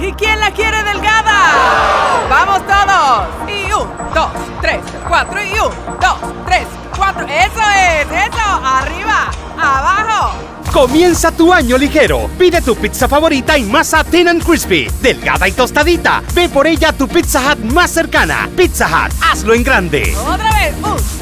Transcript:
¿Y quién la quiere delgada? ¡Vamos todos! Y un, dos, tres, cuatro, y un, dos, tres, cuatro. ¡Eso es! ¡Eso! ¡Arriba! ¡Abajo! Comienza tu año ligero. Pide tu pizza favorita en masa Thin and Crispy, delgada y tostadita. Ve por ella a tu Pizza Hut más cercana. Pizza Hut, hazlo en grande. Otra vez. Un,